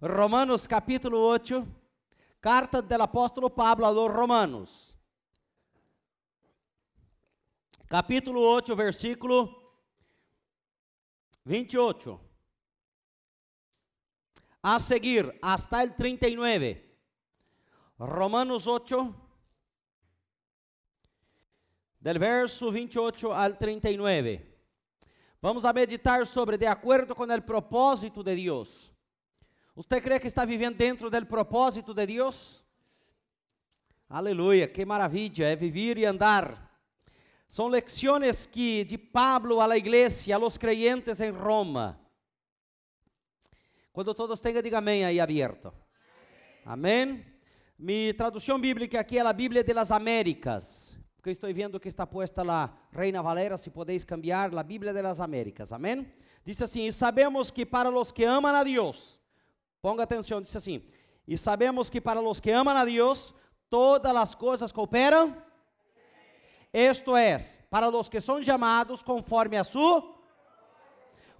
Romanos capítulo 8, carta del apóstolo Pablo a los Romanos. Capítulo 8, versículo 28. A seguir, hasta el 39. Romanos 8, del verso 28 al 39. Vamos a meditar sobre de acordo com o propósito de Deus. Você crê que está vivendo dentro do propósito de Deus? Aleluia, que maravilha é viver e andar. São lecciones que de Pablo la igreja, a los creyentes em Roma. Quando todos tenham, diga amém aí aberto. Amém. Mi tradução bíblica aqui é a Bíblia de las Américas porque estou vendo que está posta lá, Reina Valera, se podeis cambiar, a Bíblia das Américas, amém? Diz assim: E sabemos que para os que amam a Deus, ponga atenção, diz assim: E sabemos que para os que amam a Deus, todas as coisas cooperam. Esto é, para os que são chamados conforme a su,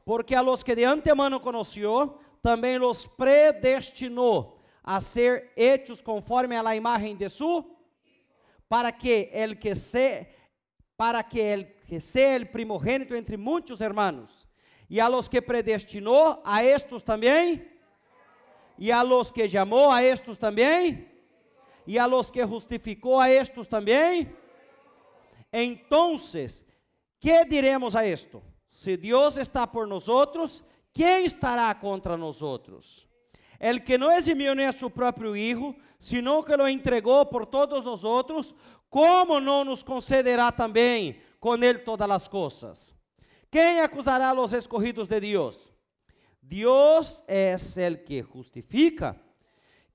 porque a los que de antemano conheceu, também los predestinou a ser hechos conforme a la imagen de su para que el que se para que el que sea el primogênito entre muitos hermanos. E a los que predestinou, a estos também. E a los que chamou, a estos também. E a los que justificou, a estos também. Entonces, que diremos a esto? Se Deus está por nós quem estará contra nós? El que não eximiu nem a seu próprio Hijo, sino que lo entregou por todos nós outros, como não nos concederá também com ele todas as coisas? Quem acusará os escorridos de Deus? Deus é el que justifica.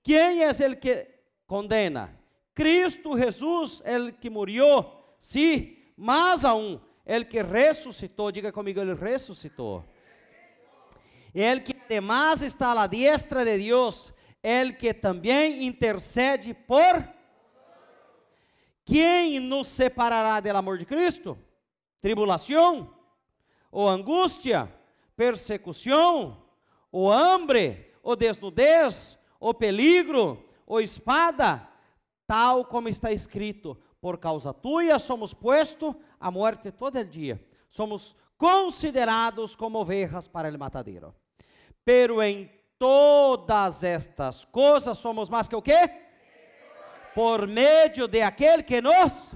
Quem é el que condena? Cristo Jesus, el que murió, sim, mas aún, el que ressuscitou, diga comigo, ele ressuscitou. El que además está a la diestra de Deus, el que também intercede por quem nos separará do amor de Cristo? Tribulação, ou angústia, persecução, ou hambre, ou desnudez, ou peligro, ou espada, tal como está escrito: por causa tua somos puestos a morte todo el dia, somos considerados como ovejas para el matadero. Pero em todas estas coisas somos mais que o quê? por meio de aquele que nos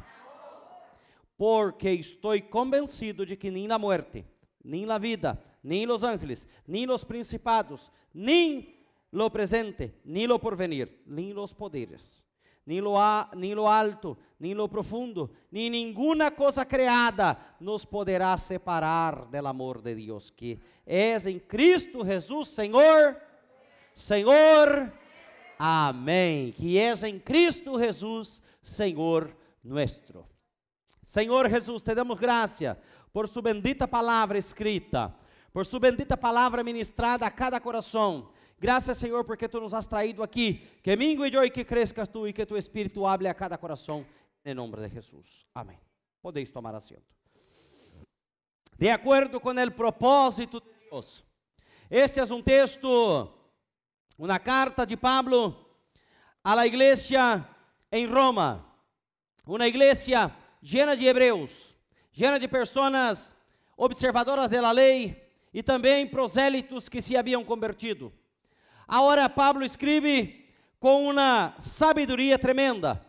porque estou convencido de que nem na morte, nem na vida, nem os ángeles, nem os principados, nem lo presente, nem lo porvenir, nem os poderes, nem lo, lo alto, nem lo profundo, nem nenhuma coisa criada nos poderá separar do amor de Deus, que é em Cristo Jesus, Senhor, Senhor Amém. Que és em Cristo Jesus, Senhor nuestro. Senhor Jesus, te damos graça por sua bendita palavra escrita, por sua bendita palavra ministrada a cada coração. Graças, Senhor, porque tu nos has traído aqui. Que mingue eu e que crescas tu e que tu Espírito hable a cada coração. Em nome de Jesus. Amém. Podeis tomar assento. De acordo com o propósito de Deus. Este é um texto uma carta de Pablo a la iglesia em Roma, uma igreja llena de hebreus, llena de pessoas observadoras da lei e também prosélitos que se haviam convertido. Agora Pablo escreve com uma sabedoria tremenda.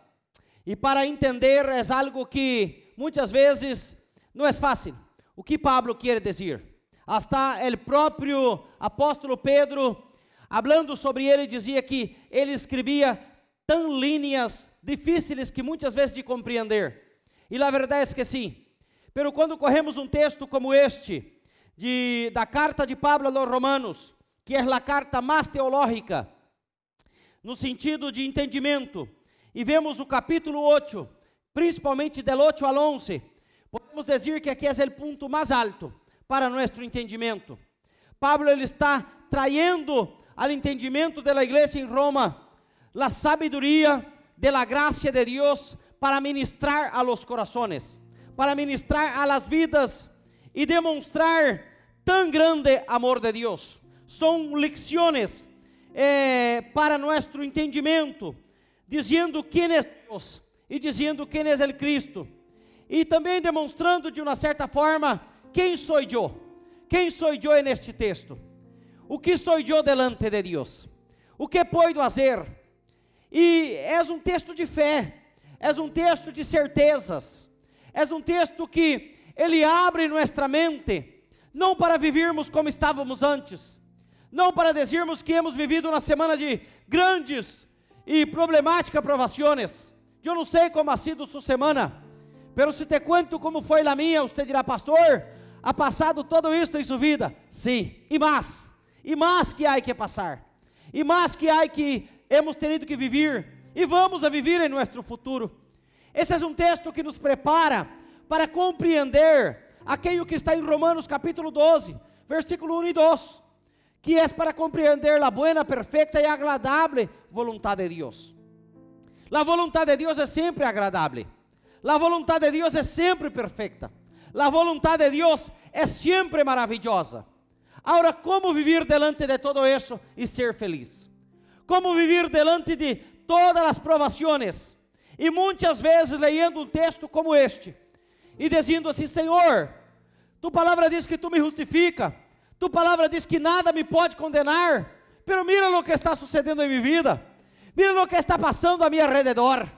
E para entender é algo que muitas vezes não é fácil. O que Pablo quer dizer? Hasta o próprio apóstolo Pedro Hablando sobre ele, dizia que ele escrevia tão linhas difíceis que muitas vezes de compreender. E a verdade é que sim. Pero quando corremos um texto como este, de, da carta de Pablo aos Romanos, que é a carta mais teológica, no sentido de entendimento, e vemos o capítulo 8, principalmente del 8 al 11, podemos dizer que aqui é o ponto mais alto para nosso entendimento. Pablo ele está traindo al entendimento da igreja em Roma a sabedoria de la gracia de Deus para ministrar a los corazones, para ministrar a las vidas e demonstrar tão grande amor de Deus. São lecciones eh, para nosso entendimento, dizendo quem é Deus e dizendo quem é o Cristo, e também demonstrando de uma certa forma quem sou eu, quem sou eu neste texto, o que sou eu delante de Deus, o que posso fazer, e é um texto de fé, é um texto de certezas, é um texto que ele abre nossa mente, não para vivermos como estávamos antes, não para dizermos que hemos vivido uma semana de grandes e problemáticas provações. Eu não sei como ha sido sua semana, pero se te cuento como foi a minha, você dirá, pastor, ha passado todo isso em sua vida? Sim, e mais, e mais que há que passar, e mais que há que hemos tenido que viver, e vamos a viver em nosso futuro. Esse é um texto que nos prepara para compreender aquilo que está em Romanos capítulo 12, versículo 1 e 2, que é para compreender a buena, perfeita e agradável vontade de Deus. A vontade de Deus é sempre agradável. A vontade de Deus é sempre perfeita. A vontade de Deus é sempre maravilhosa. Agora, como viver delante de todo isso e ser feliz? Como viver delante de todas as provações? E muitas vezes lendo um texto como este e dizendo assim: Senhor, tu palavra diz que tu me justifica, tu palavra diz que nada me pode condenar, pero mira o que está sucedendo em minha vida, mira o que está passando a meu redor.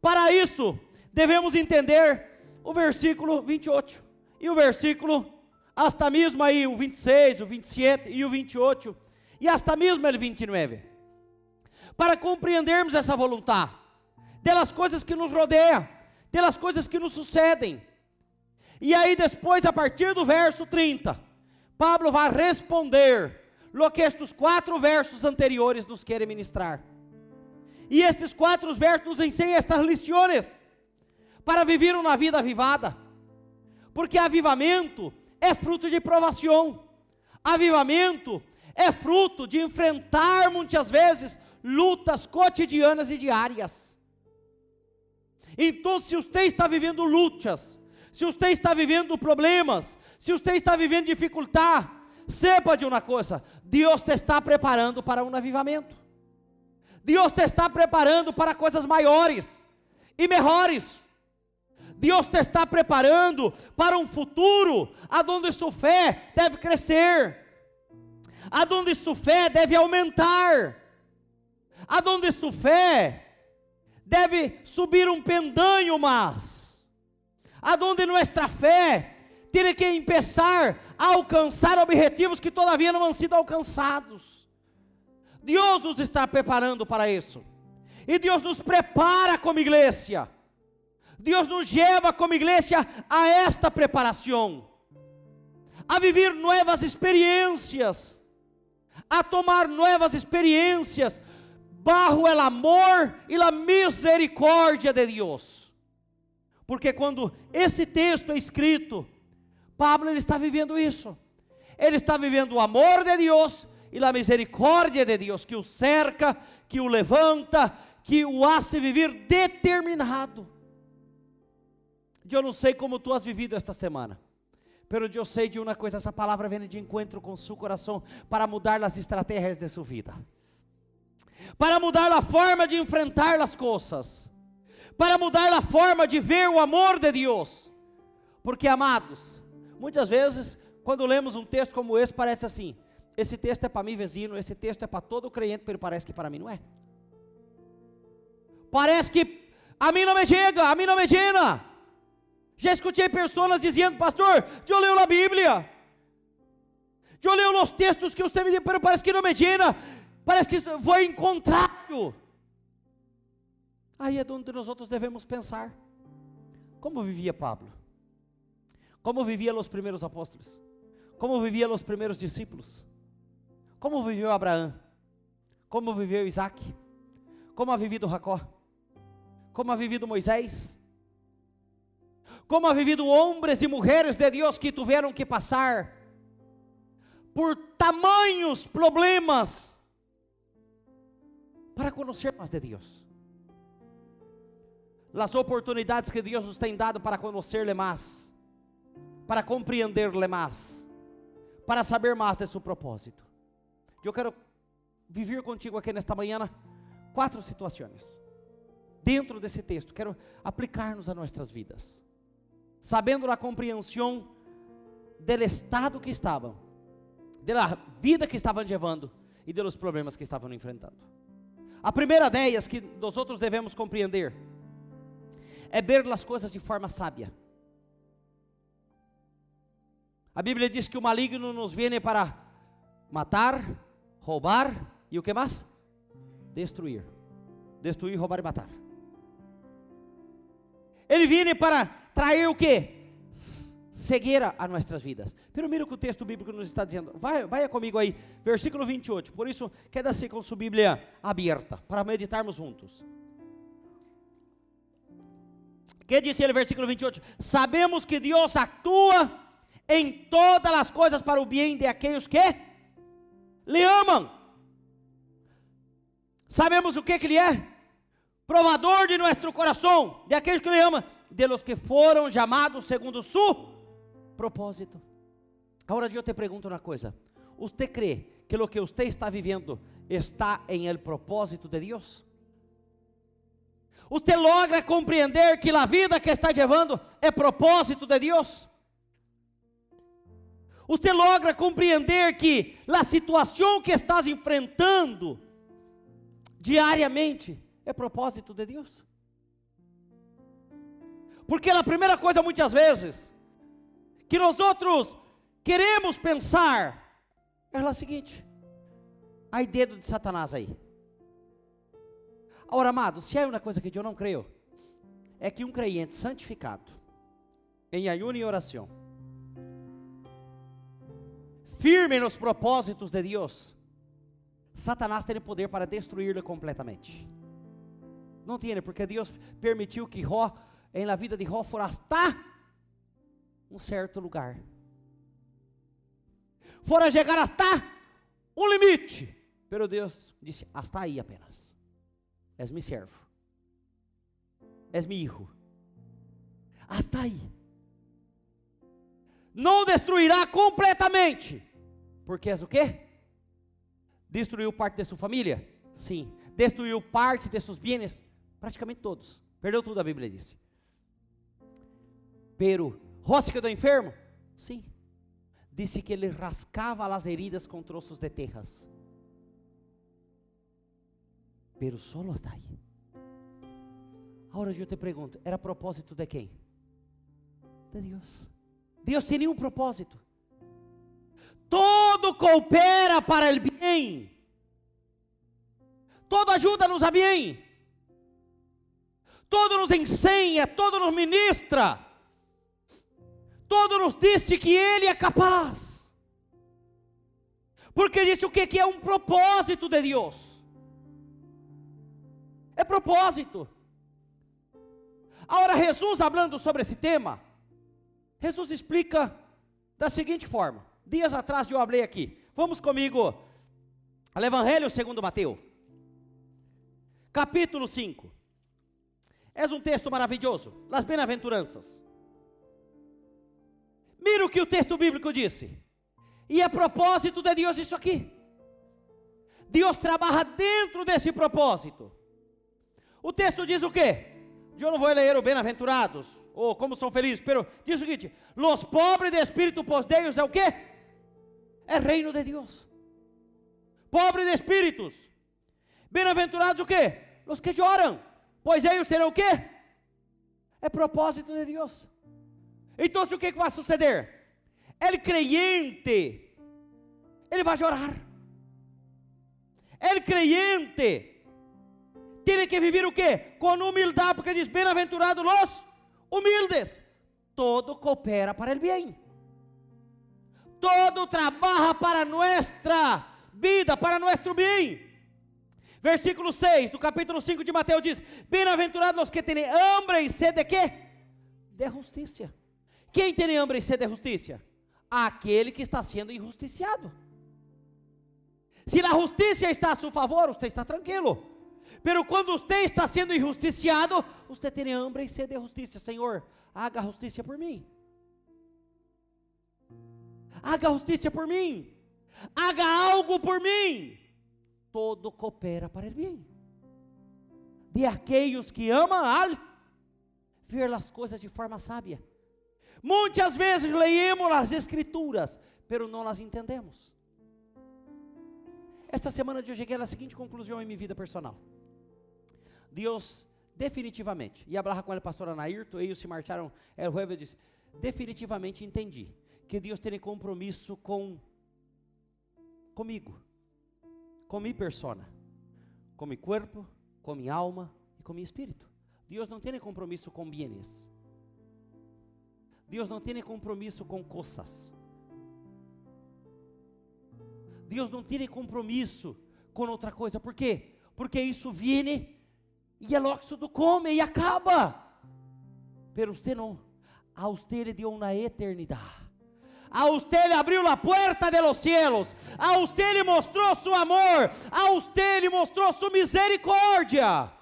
Para isso, devemos entender o versículo 28 e o versículo, hasta mesmo aí o 26, o 27 e o 28, e hasta mesmo o 29, para compreendermos essa vontade, delas coisas que nos rodeiam, pelas coisas que nos sucedem. E aí depois, a partir do verso 30, Pablo vai responder lo que estes quatro versos anteriores nos querem ministrar. E estes quatro versos nos ensinam estas lições para viver uma vida avivada. Porque avivamento é fruto de provação. Avivamento é fruto de enfrentar muitas vezes lutas cotidianas e diárias. Então, se você está vivendo lutas, se você está vivendo problemas, se você está vivendo dificuldade, sepa de uma coisa: Deus te está preparando para um avivamento. Deus te está preparando para coisas maiores e melhores. Deus te está preparando para um futuro aonde sua fé deve crescer, aonde sua fé deve aumentar, aonde sua fé deve subir um pendanho mais, aonde nossa fé tem que começar a alcançar objetivos que todavia não han sido alcançados. Deus nos está preparando para isso. E Deus nos prepara como igreja. Deus nos leva como igreja a esta preparação, a viver novas experiências, a tomar novas experiências bajo el amor e la misericórdia de Deus. Porque quando esse texto é escrito, Pablo ele está vivendo isso. Ele está vivendo o amor de Deus e a misericórdia de Deus que o cerca, que o levanta, que o hace viver determinado. Eu não sei como tu has vivido esta semana. Pero eu sei de uma coisa, essa palavra vem de encontro com seu coração para mudar as estratégias de sua vida para mudar a forma de enfrentar as coisas, para mudar a forma de ver o amor de Deus. Porque, amados, muitas vezes, quando lemos um texto como esse, parece assim: esse texto é para mim, vizinho, esse texto é para todo crente, mas parece que para mim não é. Parece que a mim não me chega, a mim não me llena. Já escutei pessoas dizendo, pastor, eu leio a Bíblia, eu leio os textos que você me deu, mas parece que não me llena. Parece que foi encontrado. Aí é onde nós outros devemos pensar. Como vivia Pablo? Como viviam os primeiros apóstolos? Como viviam os primeiros discípulos? Como viveu Abraão? Como viveu Isaac? Como ha vivido Jacó? Como ha vivido Moisés? Como ha vivido homens e mulheres de Deus que tiveram que passar por tamanhos problemas para conhecer mais de Deus. As oportunidades que Deus nos tem dado para conhecer-lhe mais, para compreender-lhe mais, para saber mais de seu propósito. Eu quero viver contigo aqui nesta manhã quatro situações. Dentro desse texto, quero aplicar-nos a nossas vidas. Sabendo a compreensão do estado que estavam, da vida que estavam levando e dos problemas que estavam enfrentando. A primeira delas que nós outros devemos compreender é ver as coisas de forma sábia. A Bíblia diz que o maligno nos vem para matar, roubar e o que mais? Destruir. Destruir, roubar e matar. Ele vem para trazer o que? Cegueira a nossas vidas. Pero o que o texto bíblico nos está dizendo. Vai, vai comigo aí, versículo 28. Por isso, queda-se com sua Bíblia aberta, para meditarmos juntos. Que disse ele, versículo 28? Sabemos que Deus atua em todas as coisas para o bem de aqueles que lhe amam. Sabemos o que, que ele é? Provador de nosso coração, de aqueles que lhe amam, de los que foram chamados segundo su propósito. Agora eu te pergunto uma coisa: você crê que o que você está vivendo está em el propósito de Deus? Você logra compreender que a vida que está levando é propósito de Deus? Você logra compreender que a situação que estás enfrentando diariamente é propósito de Deus? Porque a primeira coisa, muitas vezes, que nós outros queremos pensar, é a seguinte: aí dedo de Satanás aí. Ora, amado, se é uma coisa que eu não creio, é que um crente santificado, em ayuno e oração, firme nos propósitos de Deus, Satanás tem poder para destruí-lo completamente. Não tem, porque Deus permitiu que Ró, em la vida de Ró, hasta um certo lugar. Fora chegar hasta um limite. Pero Deus disse, hasta aí apenas. És mi servo. És mi hijo. Hasta aí. Não destruirá completamente porque és o quê? Destruiu parte de sua família? Sim. Destruiu parte de seus bens? Praticamente todos. Perdeu tudo, a Bíblia disse. Pero, rosca do enfermo? Sim. Disse que ele rascava as heridas com troços de terras. Pero solo hasta aí. Agora eu te pergunto, era propósito de quem? De Deus. Deus tinha um propósito todo coopera para o bem, todo ajuda-nos a bem, todo nos ensina, todo nos ministra, todo nos disse que Ele é capaz, porque disse o que? Que é um propósito de Deus, é propósito. Agora, Jesus, falando sobre esse tema, Jesus explica da seguinte forma: Dias atrás eu falei aqui. Vamos comigo ao Evangelho segundo Mateus. Capítulo 5. É um texto maravilhoso. Las bem-aventuranças. Mira o que o texto bíblico disse. E a propósito de Deus isso aqui. Deus trabalha dentro desse propósito. O texto diz o quê? Eu não vou ler o bem-aventurados, ou como são felizes, pero diz o seguinte: Los pobres de espírito posdeios é o quê? é reino de Deus. Pobre de espíritos. Bem-aventurados o quê? Os que choram, pois eles serão o quê? É propósito de Deus. Então o que, que vai suceder? Ele creyente, ele vai chorar. Ele creyente tem que viver o quê? Com humildade, porque diz: bem-aventurados os humildes. Todo coopera para o bem todo trabalha para nossa vida, para nosso bem. Versículo 6 do capítulo 5 de Mateus diz: Bem-aventurados os que têm hambre e sede de quê? De justiça. Quem tem hambre e sede de justiça? Aquele que está sendo injusticiado. Se a justiça está a seu favor, você está tranquilo. Pero quando você está sendo injusticiado, você tem hambre e sede de justiça. Senhor, haga justiça por mim haga justiça por mim, haga algo por mim. todo coopera para el bien. De aquellos que amam ver as coisas de forma sábia. Muitas vezes leemos as escrituras, pero não as entendemos. Esta semana eu cheguei à seguinte conclusão em minha vida personal. Deus definitivamente, e hablava com a pastora Anairto, eles se marcharam, el jueves disse, definitivamente entendi que Deus tem compromisso com comigo, com minha persona, com meu corpo, com minha alma e com meu espírito. Deus não tem compromisso com bienes. Deus não tem compromisso com coisas. Deus não tem compromisso com outra coisa. Por quê? Porque isso viene e é logo tudo come e acaba. Pero você não. A você lhe deu uma eternidade. A usted le abriu a porta de los cielos. A usted le mostrou su amor. A usted le mostrou su misericórdia.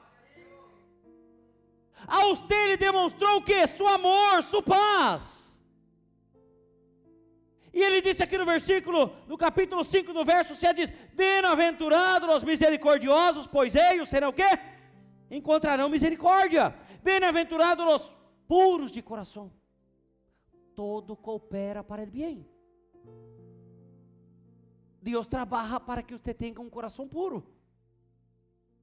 A usted lhe demonstrou o que? Seu amor, sua paz. E ele disse aqui no versículo, no capítulo 5, no verso 7, diz: Bem-aventurados os misericordiosos, pois eles serão o quê? Encontrarão misericórdia. Bem-aventurados os puros de coração. Todo coopera para o bem. Deus trabalha para que você tenha um coração puro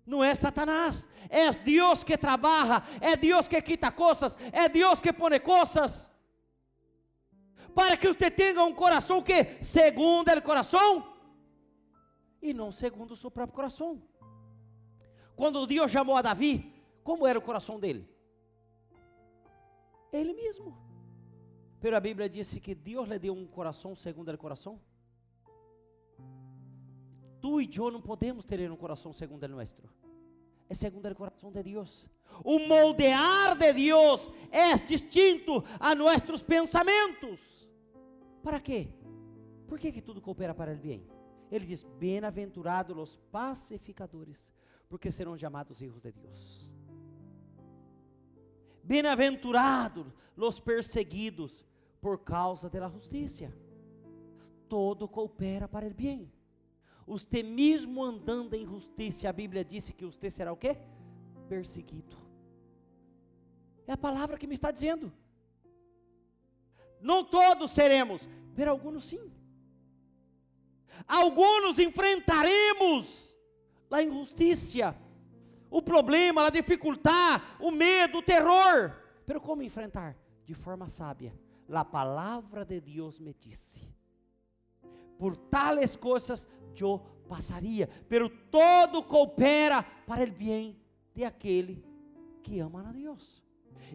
não é Satanás, é Deus que trabalha, é Deus que quita coisas, é Deus que põe coisas, para que você tenha um coração que, segundo o coração, e não segundo o seu próprio coração. Quando Deus chamou a Davi, como era o coração dele? Ele mesmo. Pero a Bíblia disse que Deus lhe deu um coração segundo o coração. Tu e eu não podemos ter um coração segundo o nosso. É segundo o coração de Deus. O moldear de Deus é distinto a nossos pensamentos. Para quê? Por que, que tudo coopera para o bem? Ele diz: Bem-aventurados os pacificadores, porque serão chamados filhos de Deus. Bem-aventurados os perseguidos por causa da justiça. Todo coopera para o bem. Você mesmo andando em justiça, a Bíblia disse que você será o quê? Perseguido. É a palavra que me está dizendo. Não todos seremos, mas alguns sim. Alguns enfrentaremos a injustiça, o problema, a dificuldade, o medo, o terror. Pero como enfrentar? De forma sábia. A palavra de Deus me disse: por tales coisas eu passaria, pero todo coopera para o bem de aquele que ama a Deus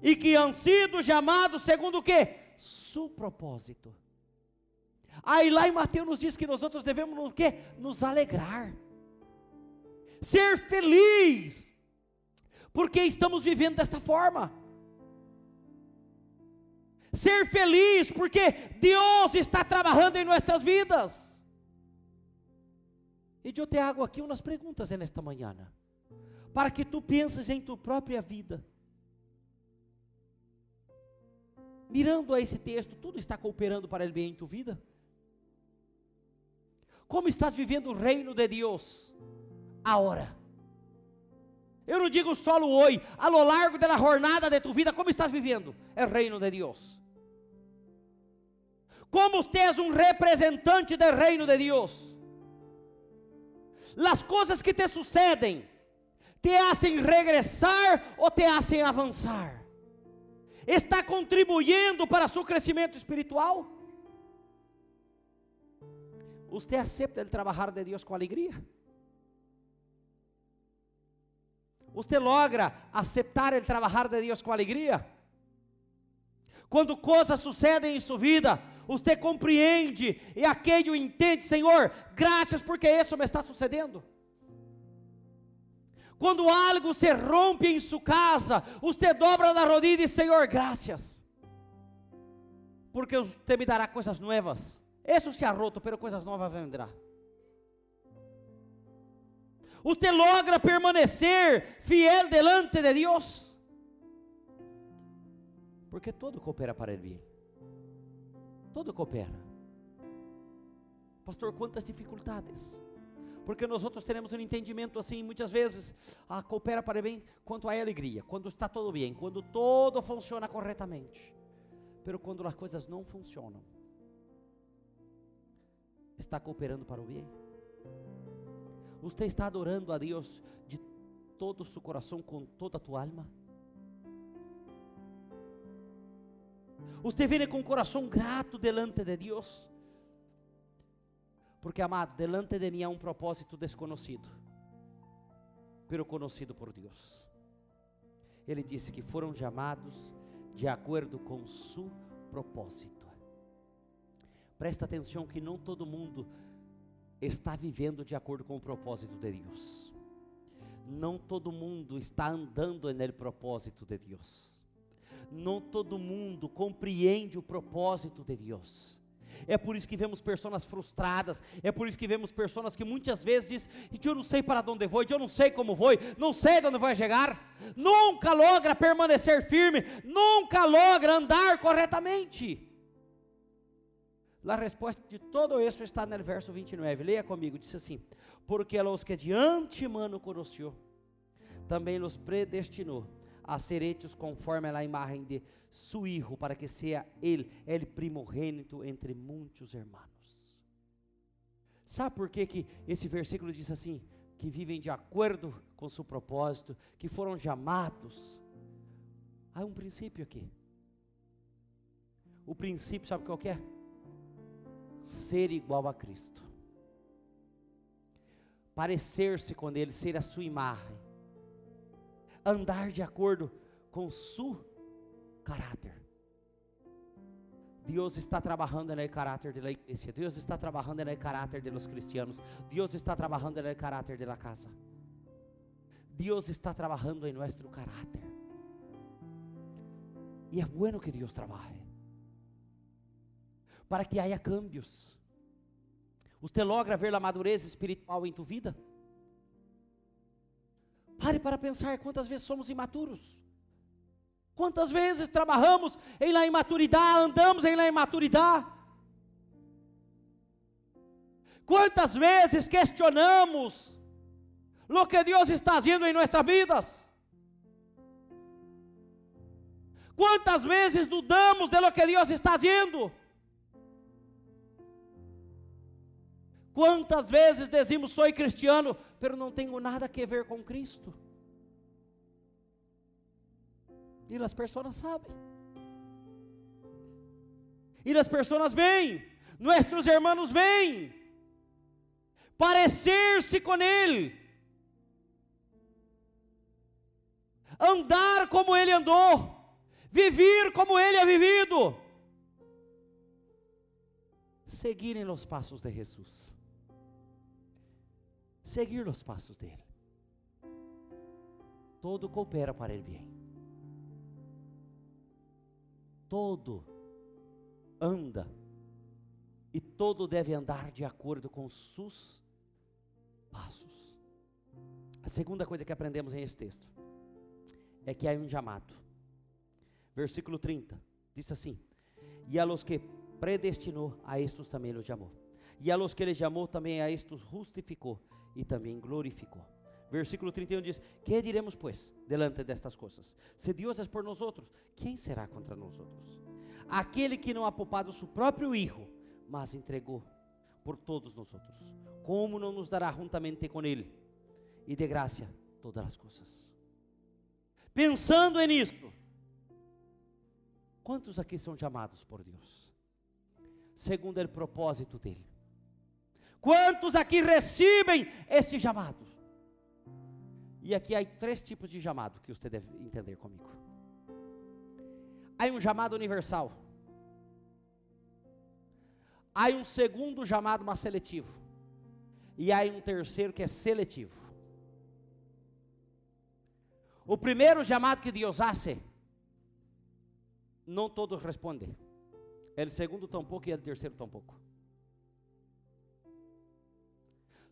e que han sido chamados segundo o que? Su propósito. Aí lá em Mateus nos diz que nós outros devemos o quê? Nos alegrar. Ser feliz. Porque estamos vivendo desta forma. Ser feliz porque Deus está trabalhando em nossas vidas. E eu te hago aqui umas perguntas nesta manhã, para que tu penses em tua própria vida. Mirando a esse texto, tudo está cooperando para o bem em tua vida? Como estás vivendo o reino de Deus? Agora. Eu não digo só hoje, a lo largo da jornada de tua vida, como estás vivendo? É o reino de Deus. Como é um representante do reino de Deus? Las coisas que te sucedem te hacen regressar ou te hacen avançar? Está contribuindo para seu crescimento espiritual? Você aceita o trabalhar de Deus com alegria? Você logra aceitar o trabalhar de Deus com alegria? Quando coisas sucedem em sua vida, você compreende e aquele entende, Senhor, graças porque isso me está sucedendo. Quando algo se rompe em sua casa, você dobra na rodilha e diz, Senhor, graças. Porque você me dará coisas novas. Isso se ha roto, pero coisas novas vendrá. Você logra permanecer fiel delante de Deus. Porque todo coopera para el bem. Todo coopera. Pastor, quantas dificuldades. Porque nós outros teremos um entendimento assim, muitas vezes, ah, coopera para bem quanto há alegria, quando está tudo bem, quando todo funciona corretamente. Pero quando as coisas não funcionam, está cooperando para o bem? Você está adorando a Deus de todo o seu coração, com toda a tua alma? Você vem com coração grato delante de Deus? Porque, amado, delante de mim há um propósito desconhecido, pero conhecido por Deus. Ele disse que foram chamados de acordo com seu propósito. Presta atenção que não todo mundo está vivendo de acordo com o propósito de Deus. Não todo mundo está andando no propósito de Deus. Não todo mundo compreende o propósito de Deus. É por isso que vemos pessoas frustradas, é por isso que vemos pessoas que muitas vezes dizem, eu não sei para onde vou, eu não sei como vou, não sei de onde vai chegar, nunca logra permanecer firme, nunca logra andar corretamente. A resposta de todo isso está no verso 29. Leia comigo, diz assim: Porque os que de antemano conheceu, também os predestinou a ser hechos conforme a imagem de su hijo, para que seja ele, ele primogênito entre muitos irmãos. Sabe por que, que esse versículo diz assim? Que vivem de acordo com seu propósito, que foram chamados. Há um princípio aqui. O princípio, sabe qual que é? ser igual a Cristo, parecer-se com Ele, ser a sua imagem, andar de acordo com seu caráter. Deus está trabalhando no caráter da igreja, Deus está trabalhando no caráter dos cristianos, Deus está trabalhando no caráter da casa. Deus está trabalhando em nosso caráter. E é bueno que Deus trabalhe para que haja cambios. Você logra ver a madureza espiritual em tua vida? Pare para pensar quantas vezes somos imaturos. Quantas vezes trabalhamos em la imaturidade, andamos em la imaturidade. Quantas vezes questionamos o que Deus está fazendo em nossas vidas? Quantas vezes dudamos de lo que Deus está fazendo? Quantas vezes dizemos sou cristiano, pero não tenho nada a ver com Cristo? E as pessoas sabem. E as pessoas vêm, nossos irmãos vêm, parecer-se com Ele, andar como Ele andou, viver como Ele é vivido, seguirem os passos de Jesus seguir os passos dele. Todo coopera para ele bem. Todo anda e todo deve andar de acordo com os seus passos. A segunda coisa que aprendemos em esse texto é que há um chamado. Versículo 30 diz assim: E a los que predestinou, a estes também os chamou. E a los que ele chamou, também a estes justificou e também glorificou. Versículo 31 diz: Que diremos, pois, delante destas coisas? Se Deus é por nós outros, quem será contra nós outros? Aquele que não ha poupado seu próprio Hijo, mas entregou por todos nós outros, como não nos dará juntamente com Ele e de graça todas as coisas? Pensando nisto, quantos aqui são chamados por Deus? Segundo o propósito dele. Quantos aqui recebem esse chamado? E aqui há três tipos de chamado que você deve entender comigo. Há um chamado universal. Há um segundo chamado mais seletivo. E há um terceiro que é seletivo. O primeiro chamado que Deus hace, não todos respondem. O segundo tampouco e o terceiro tampouco.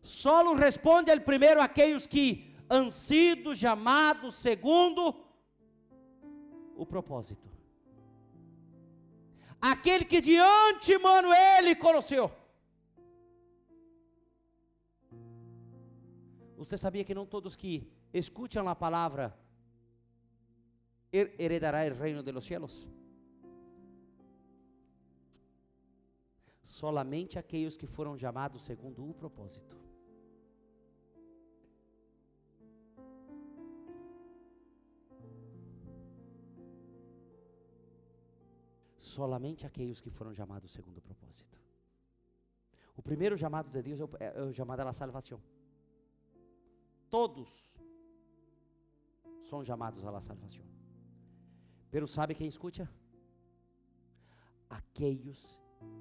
Solo responde al primeiro aqueles que han sido chamados segundo o propósito. Aquele que de antemano ele conheceu. Você sabia que não todos que escutam a palavra heredará o reino los cielos? Solamente aqueles que foram chamados segundo o propósito. Solamente aqueles que foram chamados segundo o propósito. O primeiro chamado de Deus é o, é, é o chamado à salvação. Todos são chamados à salvação. Pero sabe quem escuta? Aqueles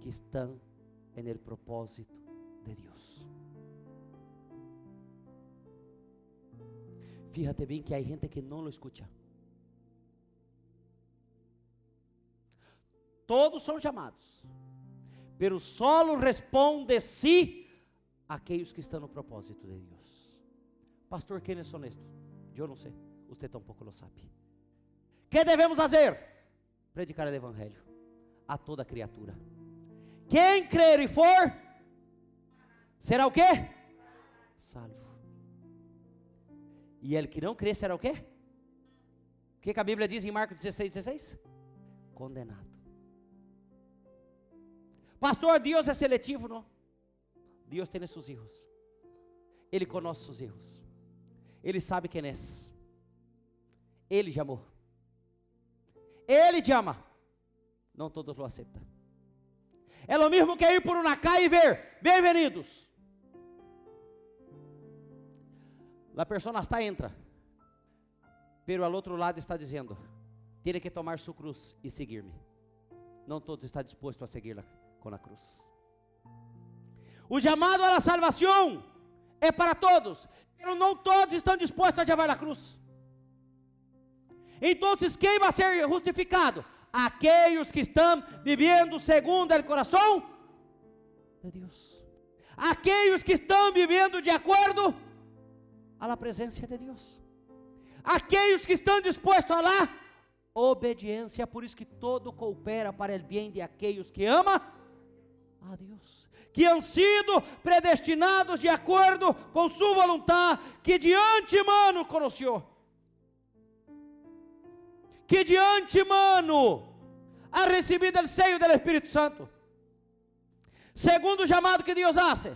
que estão el propósito de Deus. Fíjate bem que há gente que não lo escuta. Todos são chamados, pero solo responde sí aqueles que estão no propósito de Deus. Pastor, quem é honesto? Eu não sei, você tampouco lo sabe. Que devemos fazer? Predicar o evangelho a toda criatura. Quem crer e for, será o quê? Salvo. E ele que não crer será o quê? O que a Bíblia diz em Marcos 16, 16? Condenado. Pastor, Deus é seletivo, não? Deus tem seus filhos. Ele conhece seus erros. Ele sabe quem é. Ele te amou. Ele te ama. Não todos o aceitam. É o mesmo que ir por uma calle e ver, bem-vindos. A pessoa está entra, pero ao outro lado está dizendo, tem que tomar sua cruz e seguir-me. Não todos estão dispostos a seguir com a cruz. O chamado à salvação é para todos, pero não todos estão dispostos a levar a cruz. Então, quem vai ser justificado? aqueles que estão vivendo segundo o coração de Deus, aqueles que estão vivendo de acordo à presença de Deus, aqueles que estão dispostos a lá obediência, por isso que todo coopera para o bem de aqueles que ama a Deus, que han sido predestinados de acordo com sua vontade, que de antemano conheceu que de antemano ha recebido o seio do Espírito Santo. Segundo chamado que Deus hace,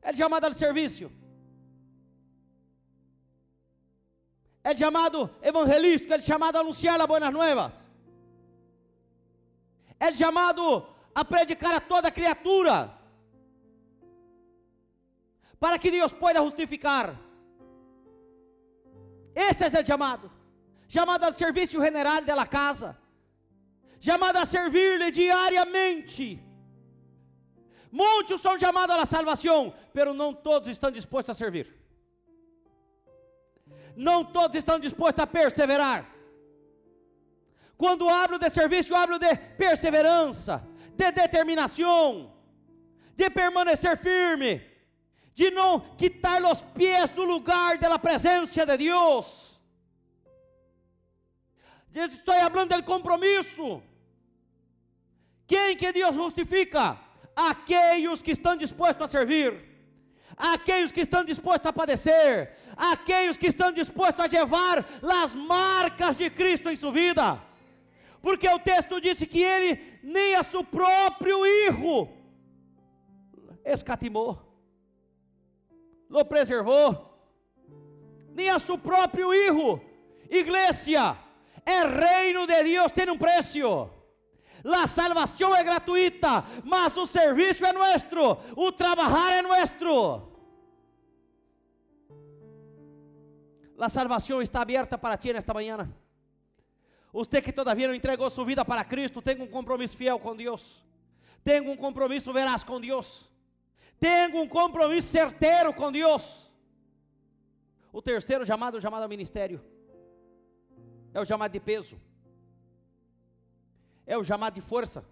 é chamado ao serviço. É chamado evangelístico, é chamado a anunciar as boas novas. É chamado a predicar a toda criatura. Para que Deus possa justificar. Esse é o chamado chamado a serviço general da casa, chamado a servir-lhe diariamente. Muitos são chamados à salvação, pero não todos estão dispostos a servir. Não todos estão dispostos a perseverar. Quando hablo de serviço, hablo de perseverança, de determinação, de permanecer firme, de não quitar os pés do lugar da presença de Deus Estou falando do compromisso. Quem que Deus justifica? Aqueles que estão dispostos a servir, aqueles que estão dispostos a padecer, aqueles que estão dispostos a levar as marcas de Cristo em sua vida. Porque o texto disse que ele nem a seu próprio Hijo escatimou, lo preservou, nem a seu próprio Hijo, igreja El reino de Dios tiene un precio. La salvación es gratuita, mas o serviço é nuestro, o trabalhar é nuestro. La salvação está aberta para ti nesta manhã. Você que todavia não entregou sua vida para Cristo, tem um compromisso fiel com Deus. Tem um compromisso veraz com Deus. Tem um compromisso certeiro com Deus. O terceiro chamado, chamado ao ministério. É o chamado de peso. É o chamado de força.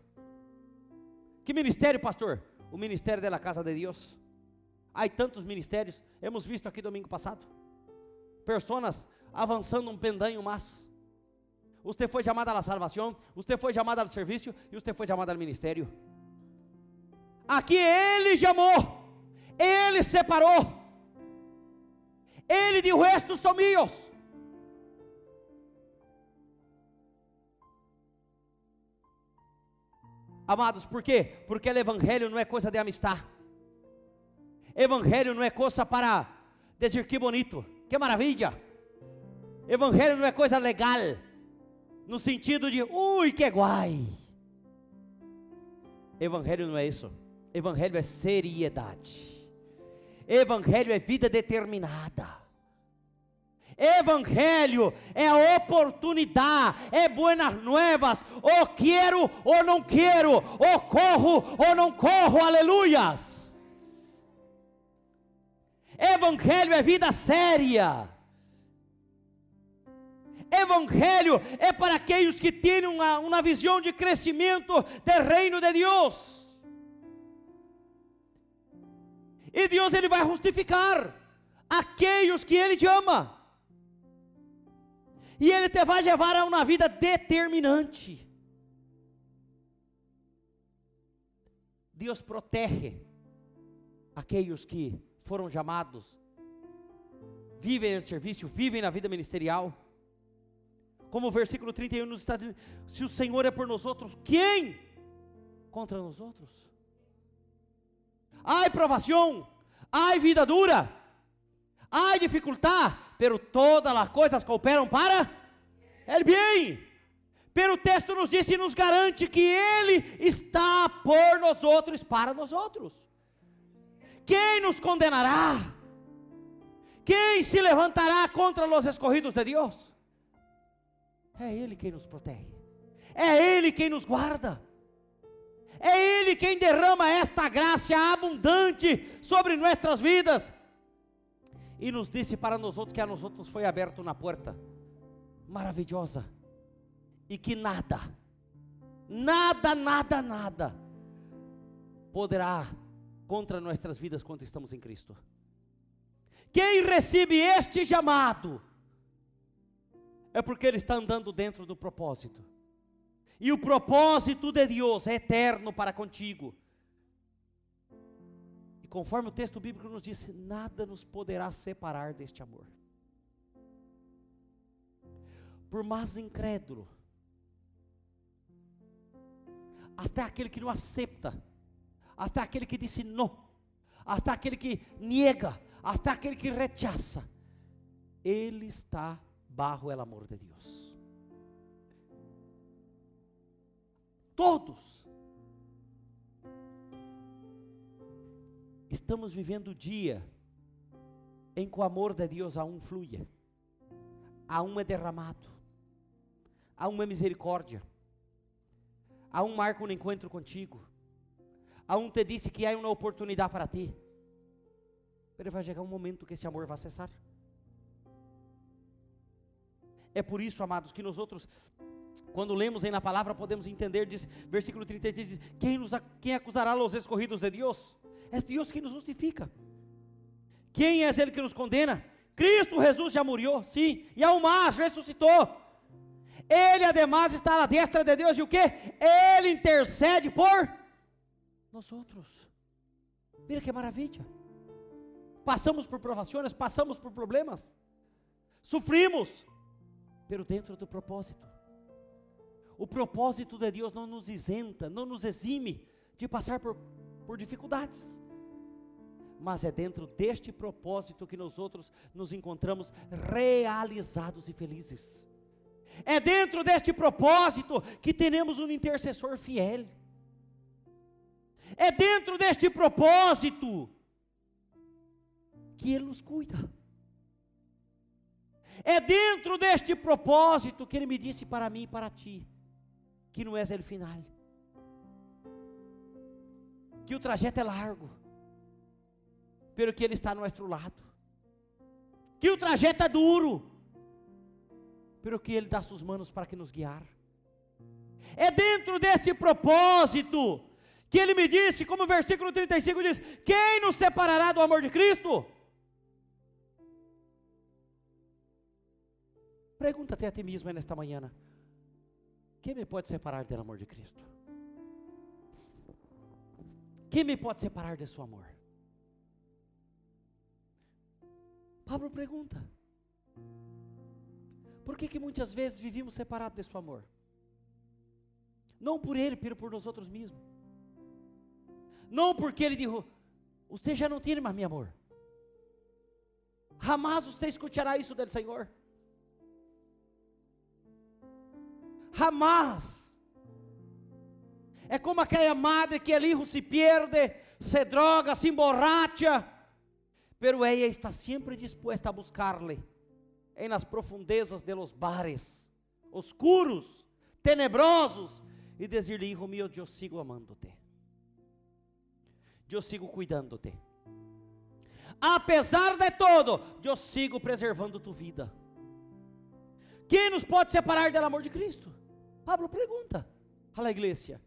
Que ministério, pastor? O ministério da casa de Deus. Há tantos ministérios, hemos visto aqui domingo passado. Pessoas avançando um pendanho Você foi chamado à salvação, você foi chamado ao serviço e você foi chamado ao ministério. Aqui ele chamou, ele separou. Ele de resto são meus. Amados, por quê? Porque o evangelho não é coisa de amistade. Evangelho não é coisa para dizer que bonito, que maravilha. Evangelho não é coisa legal, no sentido de, ui, que guai. Evangelho não é isso. Evangelho é seriedade. Evangelho é vida determinada. Evangelho é a oportunidade, é buenas novas, ou quero ou não quero, ou corro ou não corro, aleluias. Evangelho é vida séria. Evangelho é para aqueles que têm uma, uma visão de crescimento do reino de Deus. E Deus ele vai justificar aqueles que ele te ama. E ele te vai levar a uma vida determinante. Deus protege aqueles que foram chamados, vivem no serviço, vivem na vida ministerial. Como o versículo 31 nos está dizendo: se o Senhor é por nós outros, quem contra nós outros? Ai provação, ai vida dura, ai dificuldade, pero todas as coisas cooperam para el bem. Pero o texto nos diz e nos garante que Ele está por nós outros, para nós outros. Quem nos condenará? Quem se levantará contra os escorridos de Deus? É Ele quem nos protege, é Ele quem nos guarda, é Ele quem derrama esta graça abundante sobre nossas vidas. E nos disse para nós outros que a nós outros foi aberto na porta maravilhosa e que nada, nada, nada, nada poderá contra nossas vidas quando estamos em Cristo. Quem recebe este chamado é porque ele está andando dentro do propósito. E o propósito de Deus é eterno para contigo. E conforme o texto bíblico nos diz, nada nos poderá separar deste amor. Por mais incrédulo, até aquele que não aceita, até aquele que disse não, até aquele que nega, até aquele que rechaça, ele está bajo o amor de Deus. Todos estamos vivendo o dia em que o amor de Deus a um flui, um é derramado, a um é misericórdia, a um marca um encontro contigo, a um te disse que há uma oportunidade para ti. Mas vai chegar um momento que esse amor vai cessar. É por isso, amados, que nós outros, quando lemos aí na palavra, podemos entender, diz, versículo 33, diz, quem, nos, quem acusará os escorridos de Deus? É Deus que nos justifica. Quem é Ele que nos condena? Cristo Jesus já morreu, sim, e ao mais ressuscitou. Ele, ademais, está à destra de Deus, e o que? Ele intercede por nós outros. Mira que maravilha. Passamos por provações, passamos por problemas, sofrimos, pero dentro do propósito. O propósito de Deus não nos isenta, não nos exime de passar por, por dificuldades. Mas é dentro deste propósito que nós outros nos encontramos realizados e felizes. É dentro deste propósito que teremos um intercessor fiel. É dentro deste propósito que Ele nos cuida. É dentro deste propósito que Ele me disse para mim e para ti, que não és ele final, que o trajeto é largo, pelo que Ele está ao nosso lado, que o trajeto é duro, pelo que Ele dá suas mãos para que nos guiar. É dentro desse propósito que Ele me disse, como o versículo 35 diz: Quem nos separará do amor de Cristo? Pergunta-te a ti mesmo nesta manhã: quem me pode separar do amor de Cristo? Quem me pode separar de seu amor? Pablo pergunta: Por que que muitas vezes vivimos separados de seu amor? Não por ele, pero por nós outros mesmos. Não porque ele disse: Você já não tem mais meu amor. Jamais você escutará isso do Senhor. Jamais. É como aquela madre que el hijo se perde, se droga, se emborracha, pero ella está sempre dispuesta a buscarle en las profundezas de los bares, oscuros, tenebrosos, e dizer-lhe, hijo mío, eu sigo amándote, eu sigo cuidándote, apesar de todo, eu sigo preservando tu vida. Quem nos pode separar do amor de Cristo? Pablo pergunta à igreja.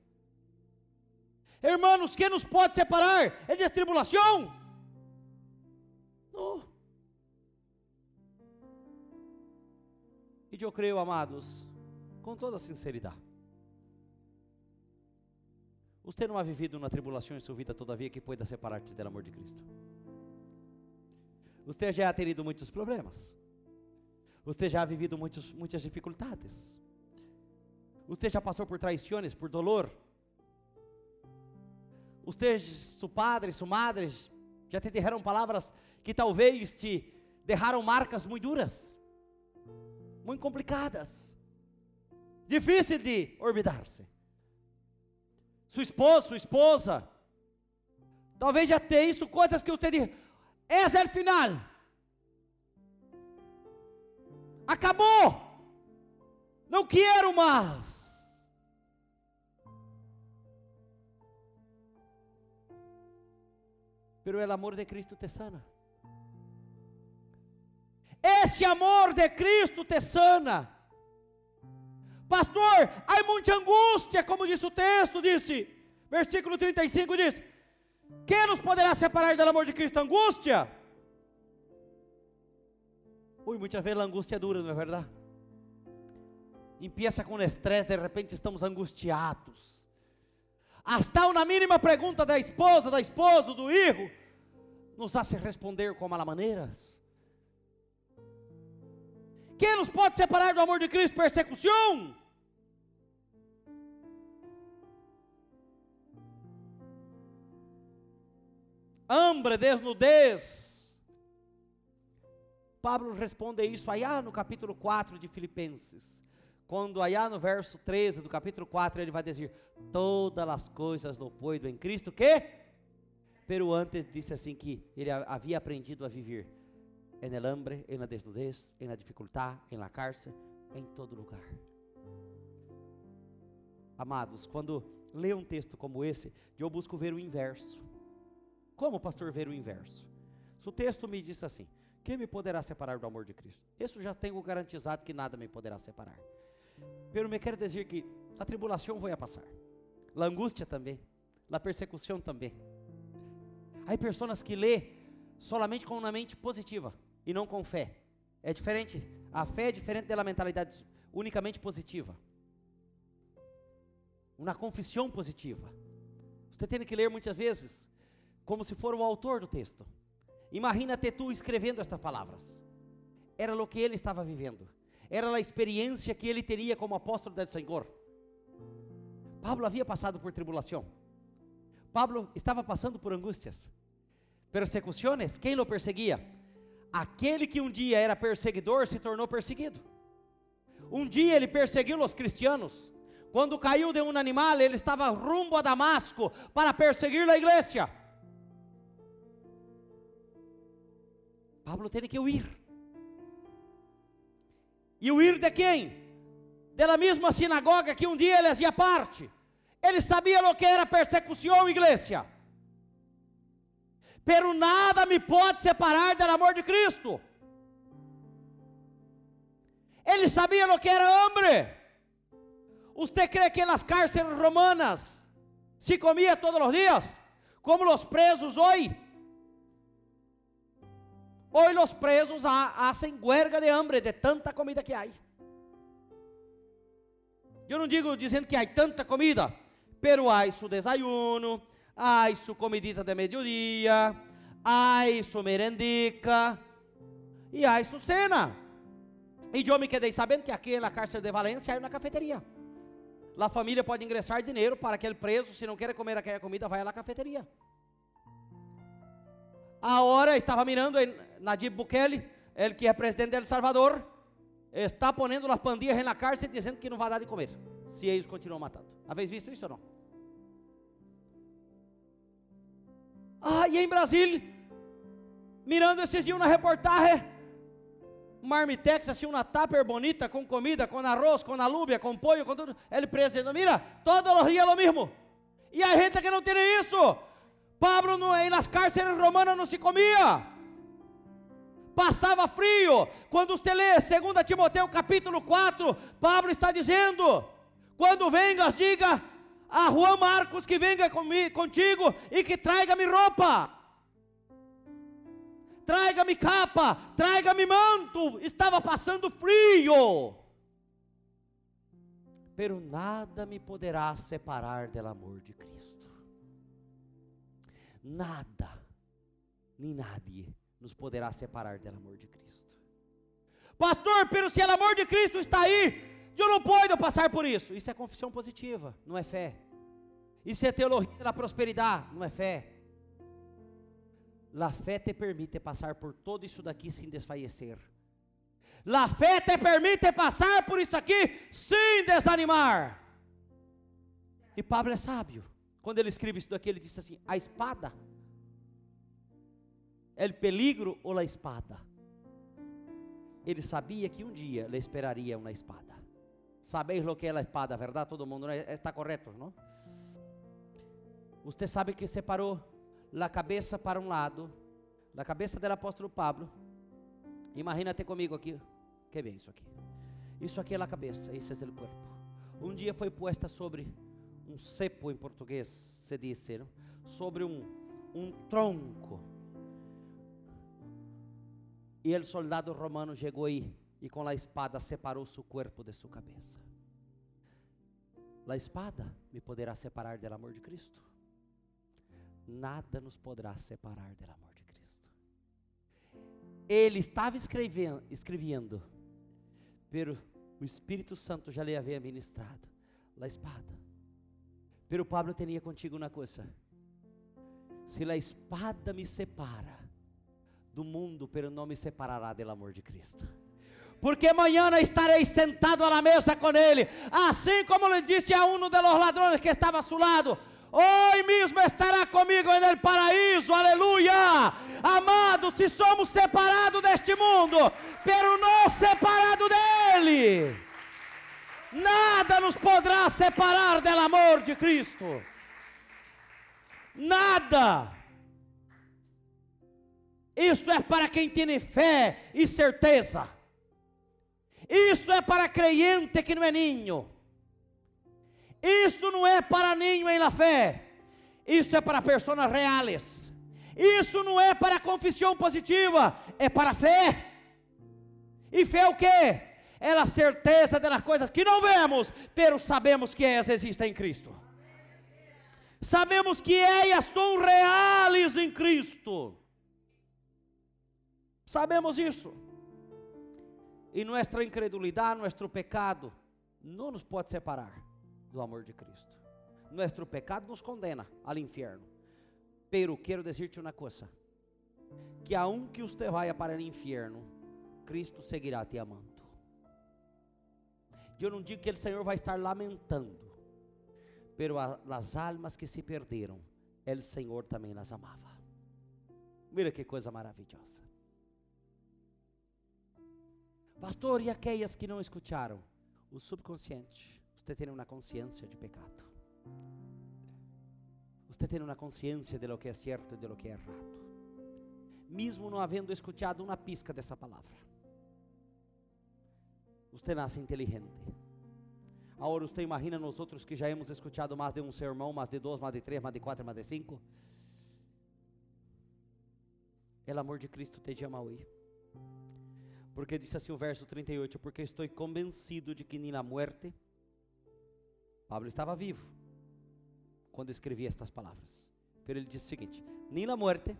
Hermanos, quem nos pode separar? É de tribulação? Não. E eu creio, amados, com toda sinceridade. Você não ha vivido uma tribulação em sua vida todavia que pueda separar-te do amor de Cristo. Você já ha tenido muitos problemas. Você já ha vivido muitos, muitas dificuldades. Você já passou por traições, por dolor, Ustedes, su padre, su madre, já te disseram palavras que talvez te deixaram marcas muito duras, muito complicadas, difícil de olvidar-se. Su esposo, sua esposa, talvez já tenha isso, coisas que você diz, esse é o final. Acabou. Não quero mais. pero el amor de Cristo te sana. Esse amor de Cristo te sana. Pastor, há muita angústia, como disse o texto, disse, versículo 35 diz: Quem nos poderá separar do amor de Cristo? Angústia? Ui, muitas vezes a angústia é dura, não é verdade? Empieza com estresse, de repente estamos angustiados. Hasta uma mínima pergunta da esposa, da esposa, do filho, nos hace responder com maneiras. Quem nos pode separar do amor de Cristo? Persecução. Hambre, desnudez. Pablo responde isso aí no capítulo 4 de Filipenses quando aí no verso 13 do capítulo 4 ele vai dizer: Todas as coisas lo puedo em Cristo que? Pero antes disse assim que ele havia aprendido a viver en el hambre, en la desnudez, en la dificuldade, en la cárcel, em todo lugar. Amados, quando leio um texto como esse, eu busco ver o inverso. Como, pastor, ver o inverso? Se o texto me diz assim: Quem me poderá separar do amor de Cristo? Isso já tenho garantizado que nada me poderá separar. Pero me quero dizer que a tribulação vai passar, a angústia também, a persecução também. Há pessoas que lê solamente com uma mente positiva e não com fé. É diferente. A fé é diferente da mentalidade unicamente positiva. Uma confissão positiva. Você tem que ler muitas vezes como se for o autor do texto. Imagina-te tu escrevendo estas palavras. Era o que ele estava vivendo era a experiência que ele teria como apóstolo do Senhor. Pablo havia passado por tribulação. Pablo estava passando por angústias, persecuções. Quem o perseguia? Aquele que um dia era perseguidor se tornou perseguido. Um dia ele perseguiu os cristianos. Quando caiu de um animal, ele estava rumbo a Damasco para perseguir a igreja. Pablo teve que huir. E o ir de quem? Da mesma sinagoga que um dia ele fazia parte. Ele sabia o que era persecução, igreja. Pero nada me pode separar do amor de Cristo. Ele sabia o que era hambre. Você crê que nas cárceles romanas se comia todos os dias? Como os presos hoje? Hoy los presos hacen huelga de hambre de tanta comida que hay. Eu não digo dizendo que há tanta comida, pero há su desayuno, há su comidita de mediodía, há su merendica, E aí sucena. E eu me quedei sabendo que aqui na cárcere de Valência hay uma cafeteria. A família pode ingressar dinheiro para aquele preso, se não quer comer aquela comida, vai à cafeteria. A hora estava mirando Nayib Bukele, ele que é presidente de El Salvador, está ponendo as pandilhas na cárcere dizendo que não vai dar de comer, se eles continuam matando. Havês visto isso ou não? Ah, e em Brasília, mirando esses dias na reportagem, marmitex, assim, uma tupper bonita, com comida, com arroz, com alúbia, com pollo, com tudo. Ele preso dizendo, mira, todos os dias é o mesmo. E a gente que não tem isso. Pablo no, nas cárceres romanas não se comia. Passava frio. Quando você lê 2 Timoteu capítulo 4, Pablo está dizendo: quando vengas, diga a Juan Marcos que venga comigo, contigo e que traga-me roupa traga-me capa, traga-me manto, estava passando frio. Pero nada me poderá separar do amor de Cristo. Nada, nem nadie nos poderá separar do amor de Cristo. Pastor, pero se o amor de Cristo está aí, eu não posso passar por isso. Isso é confissão positiva, não é fé. Isso é teologia da prosperidade, não é fé. La fé te permite passar por todo isso daqui sem desfalecer. La fé te permite passar por isso aqui sem desanimar. E Pablo é sábio. Quando ele escreve isso daqui, ele disse assim: a espada, el peligro ou a espada. Ele sabia que um dia ele esperaria uma espada. Sabeis lo que é a espada, verdade? Todo mundo está correto, não? Você sabe que separou a cabeça para um lado, da cabeça do apóstolo Pablo. Imagínate comigo aqui, que bem isso aqui. Isso aqui é a cabeça, esse é o corpo. Um dia foi posta sobre um cepo em português, se diz, não? sobre um, um tronco. E o soldado romano chegou aí e com a espada separou seu corpo de sua cabeça. A espada me poderá separar do amor de Cristo? nada nos poderá separar do amor de Cristo. Ele estava escrevendo, escrevendo, pero o Espírito Santo já lhe havia ministrado a espada. Pero Pablo tinha contigo uma coisa: se a espada me separa do mundo, pero não me separará do amor de Cristo. Porque amanhã estarei sentado à mesa com ele, assim como lhe disse a um dos ladrões que estava a seu lado: Hoy mesmo estará comigo no paraíso, aleluia. Amado, se somos separados deste mundo, pero não separado dele, nada nos poderá separar do amor de Cristo. Nada. Isso é para quem tem fé e certeza. Isso é para crente que não é ninho. Isso não é para ninho em la fé. Isso é para pessoas reais. Isso não é para confissão positiva, é para fé. E fé é o quê? É a certeza das coisas que não vemos, pero sabemos que elas existem em Cristo. Sabemos que elas são reais em Cristo. Sabemos isso. E nossa incredulidade, nosso pecado, não nos pode separar do amor de Cristo. Nuestro pecado nos condena al infierno. Pero quero dizer-te uma coisa: que aunque usted vaya para o infierno, Cristo seguirá te amando. Eu não digo que o Senhor vai estar lamentando, pero as almas que se perderam, o Senhor também las amava. Mira que coisa maravilhosa. Pastor, e aquelas que não escutaram? O subconsciente Você tem uma consciência de pecado. Você tem uma consciência de lo que é certo e de lo que é errado. Mesmo não havendo escutado uma pisca dessa palavra. Você nasce inteligente. Agora você imagina nós outros que já hemos escutado mais de um sermão, mais de dois, mais de três, mais de quatro, mais de cinco. O amor de Cristo te ama hoje. Porque disse assim o verso 38: Porque estou convencido de que nem na muerte, Pablo estava vivo quando escrevia estas palavras. Pero ele disse o seguinte: nem na morte,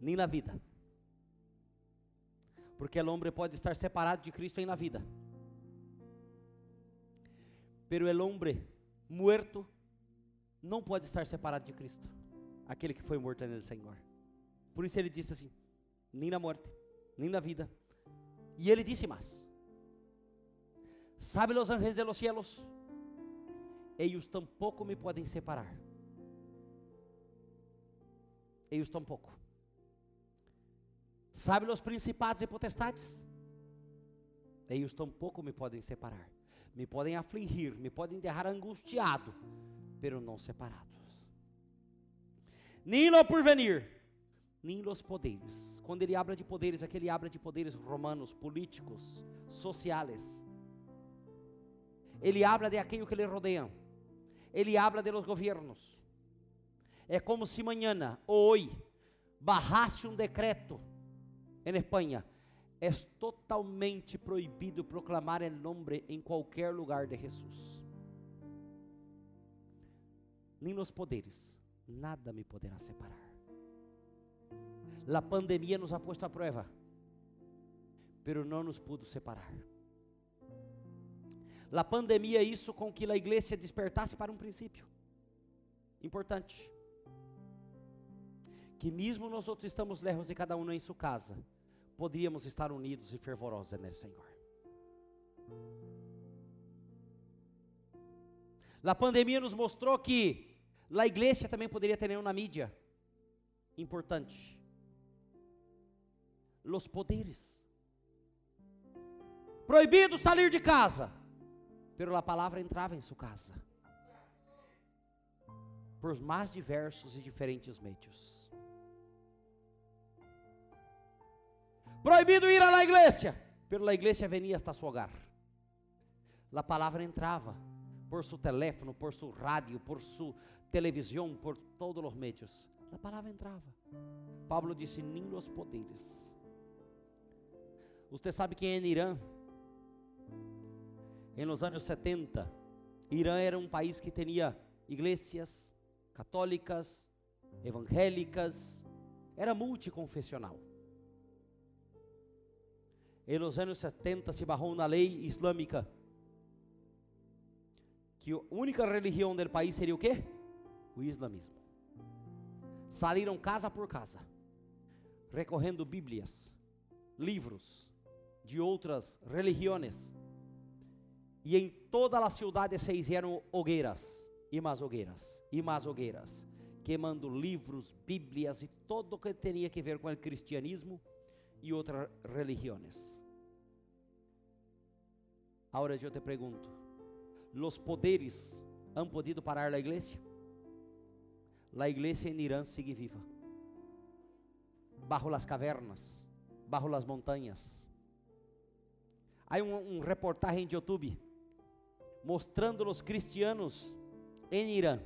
nem na vida. Porque o homem pode estar separado de Cristo em na vida. Pero el hombre muerto não pode estar separado de Cristo, aquele que foi morto no Senhor. Por isso ele disse assim: nem na morte, nem na vida. E ele disse mais: Sabe os anjos de los cielos? Eles tampouco me podem separar. Eles tampouco. Sabe os principados e potestades? Eles tampouco me podem separar. Me podem afligir, me podem deixar angustiado, pero não separados. Nem lo porvenir, nem los poderes. Quando ele habla de poderes, aqui ele habla de poderes romanos, políticos, sociais. Ele habla de aquilo que lhe rodeiam. Ele habla de los governos. É como se amanhã ou hoje barrasse um decreto em Espanha. É totalmente proibido proclamar o nome em qualquer lugar de Jesus. Nem nos poderes, nada me poderá separar. A pandemia nos ha puesto a prueba, pero não nos pudo separar. A pandemia isso com que a igreja despertasse para um princípio importante. Que mesmo nós outros estamos lejos de cada um em sua casa, poderíamos estar unidos e fervorosos no Senhor. A pandemia nos mostrou que a igreja também poderia ter uma mídia importante. Los poderes. Proibido sair de casa pero a palavra entrava em sua casa. Por mais diversos e diferentes meios. Proibido ir à igreja, pero la igreja venia hasta seu hogar. A palavra entrava por seu telefone, por seu rádio, por sua televisão, por todos os meios. A palavra entrava. Pablo disse: Nem os poderes. Você sabe quem é em Irã? em los anos 70, Irã era um país que tinha igrejas católicas, evangélicas, era multiconfessional. Em los anos 70 se barrou na lei islâmica que a única religião do país seria o quê? O islamismo. Saíram casa por casa, recorrendo bíblias, livros de outras religiões e em toda a cidade se hicieron hogueiras, e mais hogueiras, e mais hogueiras, queimando livros, bíblias e todo o que tinha que ver com o cristianismo e outras religiões. Agora eu te pergunto: os poderes han podido parar a igreja? A igreja em Irã sigue viva, bajo las cavernas, bajo las montanhas. Há um, um reportagem de YouTube mostrando os cristianos em Irã.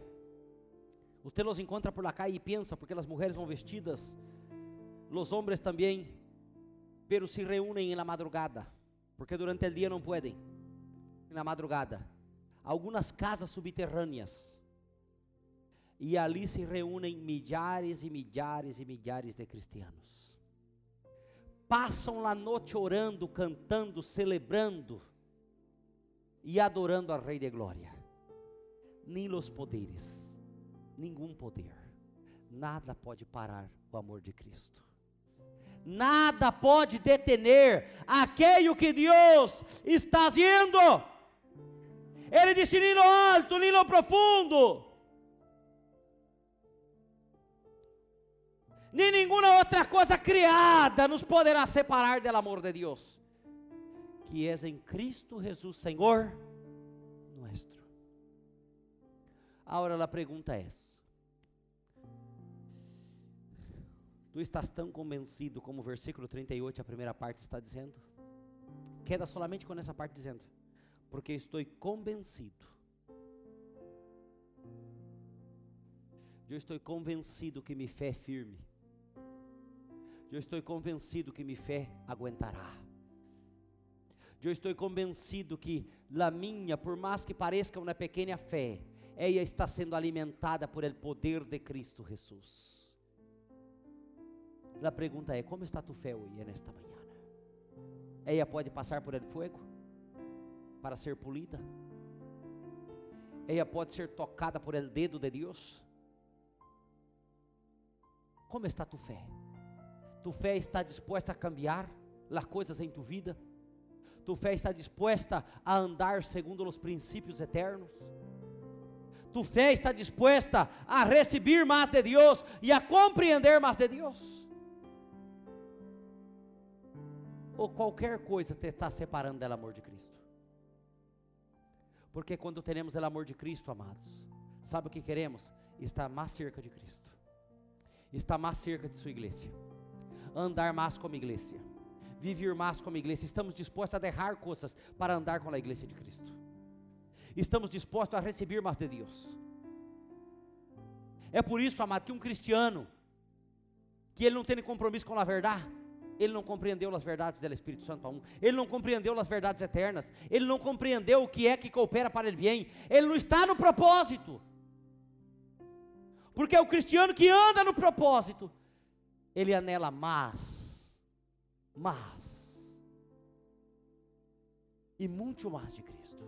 Você los encontra por lá cá e pensa, porque as mulheres vão vestidas, os homens também, pero se reúnem na madrugada, porque durante o dia não podem, na madrugada. Algumas casas subterrâneas. E ali se reúnem milhares e milhares e milhares de cristianos. Passam a noite orando, cantando, celebrando e adorando ao Rei de Glória. Nem os poderes, nenhum poder, nada pode parar o amor de Cristo. Nada pode detener aquele que Deus está fazendo. Ele disse: nem no alto, nem no profundo. Nem nenhuma outra coisa criada nos poderá separar do amor de Deus que és em Cristo Jesus, Senhor nuestro. Agora a pergunta é: Tu estás tão convencido como o versículo 38, a primeira parte está dizendo? Queda solamente com essa parte dizendo: Porque estou convencido. Eu estou convencido que minha fé é firme. Eu estou convencido que minha fé aguentará. Eu estou convencido que a minha, por mais que pareça uma pequena fé, ela está sendo alimentada por el poder de Cristo Jesus. A pergunta é: como está tu fé hoje, nesta manhã? Ela pode passar por el fuego para ser polida? Ela pode ser tocada por el dedo de Deus? Como está tu fé? Tu fé está disposta a cambiar as coisas em tu vida? Tu fé está disposta a andar segundo os princípios eternos? Tu fé está disposta a receber mais de Deus e a compreender mais de Deus? Ou qualquer coisa está separando do amor de Cristo? Porque quando temos o amor de Cristo, amados, sabe o que queremos? Estar mais cerca de Cristo, estar mais cerca de Sua igreja, andar mais como igreja, viver mais como igreja. Estamos dispostos a derrar coisas para andar com a igreja de Cristo estamos dispostos a receber mais de Deus. É por isso, amado, que um cristiano, que ele não tem compromisso com a verdade, ele não compreendeu as verdades do Espírito Santo a um, ele não compreendeu as verdades eternas, ele não compreendeu o que é que coopera para ele bem, ele não está no propósito. Porque é o cristiano que anda no propósito, ele anela mais, mais, e muito mais de Cristo.